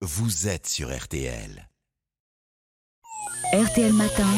vous êtes sur RTL. RTL Matin,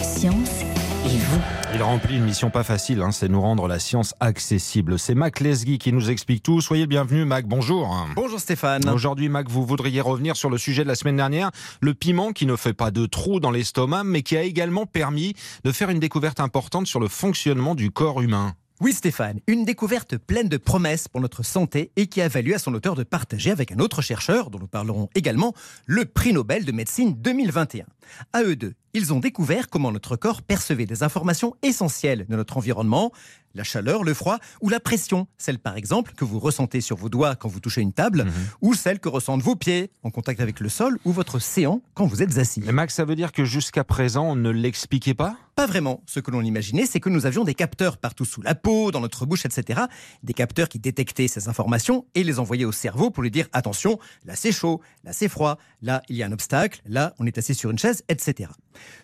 Science et vous. Il remplit une mission pas facile, hein, c'est nous rendre la science accessible. C'est Mac Lesguy qui nous explique tout. Soyez le bienvenu, Mac. Bonjour. Bonjour Stéphane. Aujourd'hui, Mac, vous voudriez revenir sur le sujet de la semaine dernière, le piment qui ne fait pas de trou dans l'estomac, mais qui a également permis de faire une découverte importante sur le fonctionnement du corps humain. Oui Stéphane, une découverte pleine de promesses pour notre santé et qui a valu à son auteur de partager avec un autre chercheur, dont nous parlerons également, le prix Nobel de médecine 2021. À eux deux, ils ont découvert comment notre corps percevait des informations essentielles de notre environnement, la chaleur, le froid ou la pression, celle par exemple que vous ressentez sur vos doigts quand vous touchez une table, Mhm. ou celle que ressentent vos pieds en contact avec le sol ou votre séant quand vous êtes assis. Mais Max, ça veut dire que jusqu'à présent, on ne l'expliquait pas? Pas vraiment. Ce que l'on imaginait, c'est que nous avions des capteurs partout sous la peau, dans notre bouche, etc. Des capteurs qui détectaient ces informations et les envoyaient au cerveau pour lui dire attention, là c'est chaud, là c'est froid, là il y a un obstacle, là on est assis sur une chaise, etc.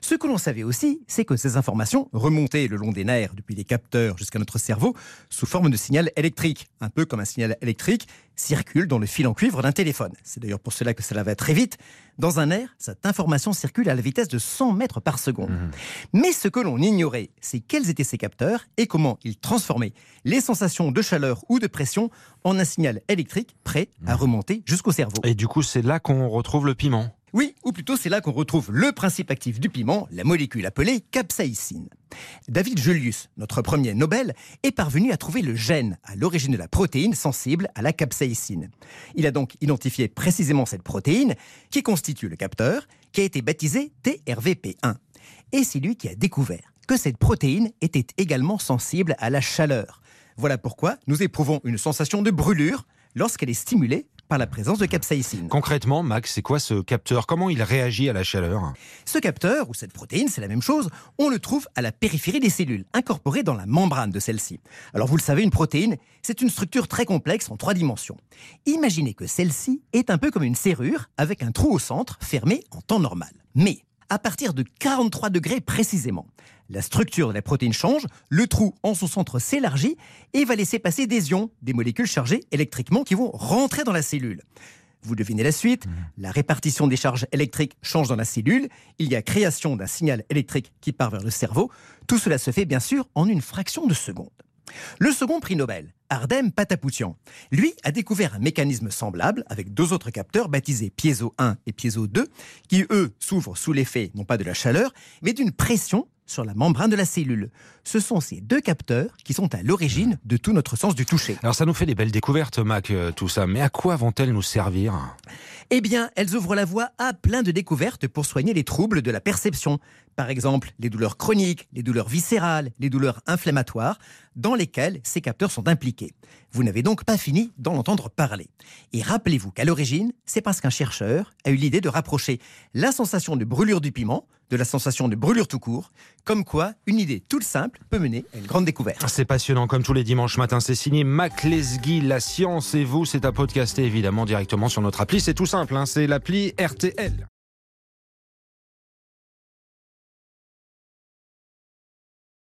Ce que l'on savait aussi, c'est que ces informations remontaient le long des nerfs depuis les capteurs jusqu'à notre cerveau sous forme de signal électrique, un peu comme un signal électrique circule dans le fil en cuivre d'un téléphone. C'est d'ailleurs pour cela que cela va très vite. Dans un nerf, cette information circule à la vitesse de 100 mètres par seconde. Mais ce que l'on ignorait, c'est quels étaient ces capteurs et comment ils transformaient les sensations de chaleur ou de pression en un signal électrique prêt à remonter jusqu'au cerveau. Et du coup, c'est là qu'on retrouve le piment. Oui, ou plutôt c'est là qu'on retrouve le principe actif du piment, la molécule appelée capsaïcine. David Julius, notre premier Nobel, est parvenu à trouver le gène à l'origine de la protéine sensible à la capsaïcine. Il a donc identifié précisément cette protéine qui constitue le capteur, qui a été baptisé TRVP1. Et c'est lui qui a découvert que cette protéine était également sensible à la chaleur. Voilà pourquoi nous éprouvons une sensation de brûlure lorsqu'elle est stimulée par la présence de capsaïcine. Concrètement, Max, c'est quoi ce capteur? Comment il réagit à la chaleur? Ce capteur, ou cette protéine, c'est la même chose, on le trouve à la périphérie des cellules, incorporée dans la membrane de celle-ci. Alors vous le savez, une protéine, c'est une structure très complexe en trois dimensions. Imaginez que celle-ci est un peu comme une serrure, avec un trou au centre, fermé en temps normal. Mais, à partir de 43 degrés précisément, la structure de la protéine change, le trou en son centre s'élargit et va laisser passer des ions, des molécules chargées électriquement qui vont rentrer dans la cellule. Vous devinez la suite, la répartition des charges électriques change dans la cellule, il y a création d'un signal électrique qui part vers le cerveau, tout cela se fait bien sûr en une fraction de seconde. Le second prix Nobel, Ardem Patapoutian, lui a découvert un mécanisme semblable avec deux autres capteurs baptisés Piezo 1 et Piezo 2, qui eux s'ouvrent sous l'effet non pas de la chaleur, mais d'une pression sur la membrane de la cellule. Ce sont ces deux capteurs qui sont à l'origine de tout notre sens du toucher. Alors ça nous fait des belles découvertes, Mac, euh, tout ça. Mais à quoi vont-elles nous servir? Eh bien, elles ouvrent la voie à plein de découvertes pour soigner les troubles de la perception. Par exemple, les douleurs chroniques, les douleurs viscérales, les douleurs inflammatoires, dans lesquelles ces capteurs sont impliqués. Vous n'avez donc pas fini d'en entendre parler. Et rappelez-vous qu'à l'origine, c'est parce qu'un chercheur a eu l'idée de rapprocher la sensation de brûlure du piment de la sensation de brûlure tout court, comme quoi une idée toute simple peut mener à une grande découverte. C'est passionnant, comme tous les dimanches matins. C'est signé Mac Lesguy, La Science et vous. C'est à podcaster évidemment directement sur notre appli. C'est tout simple, hein, c'est l'appli RTL.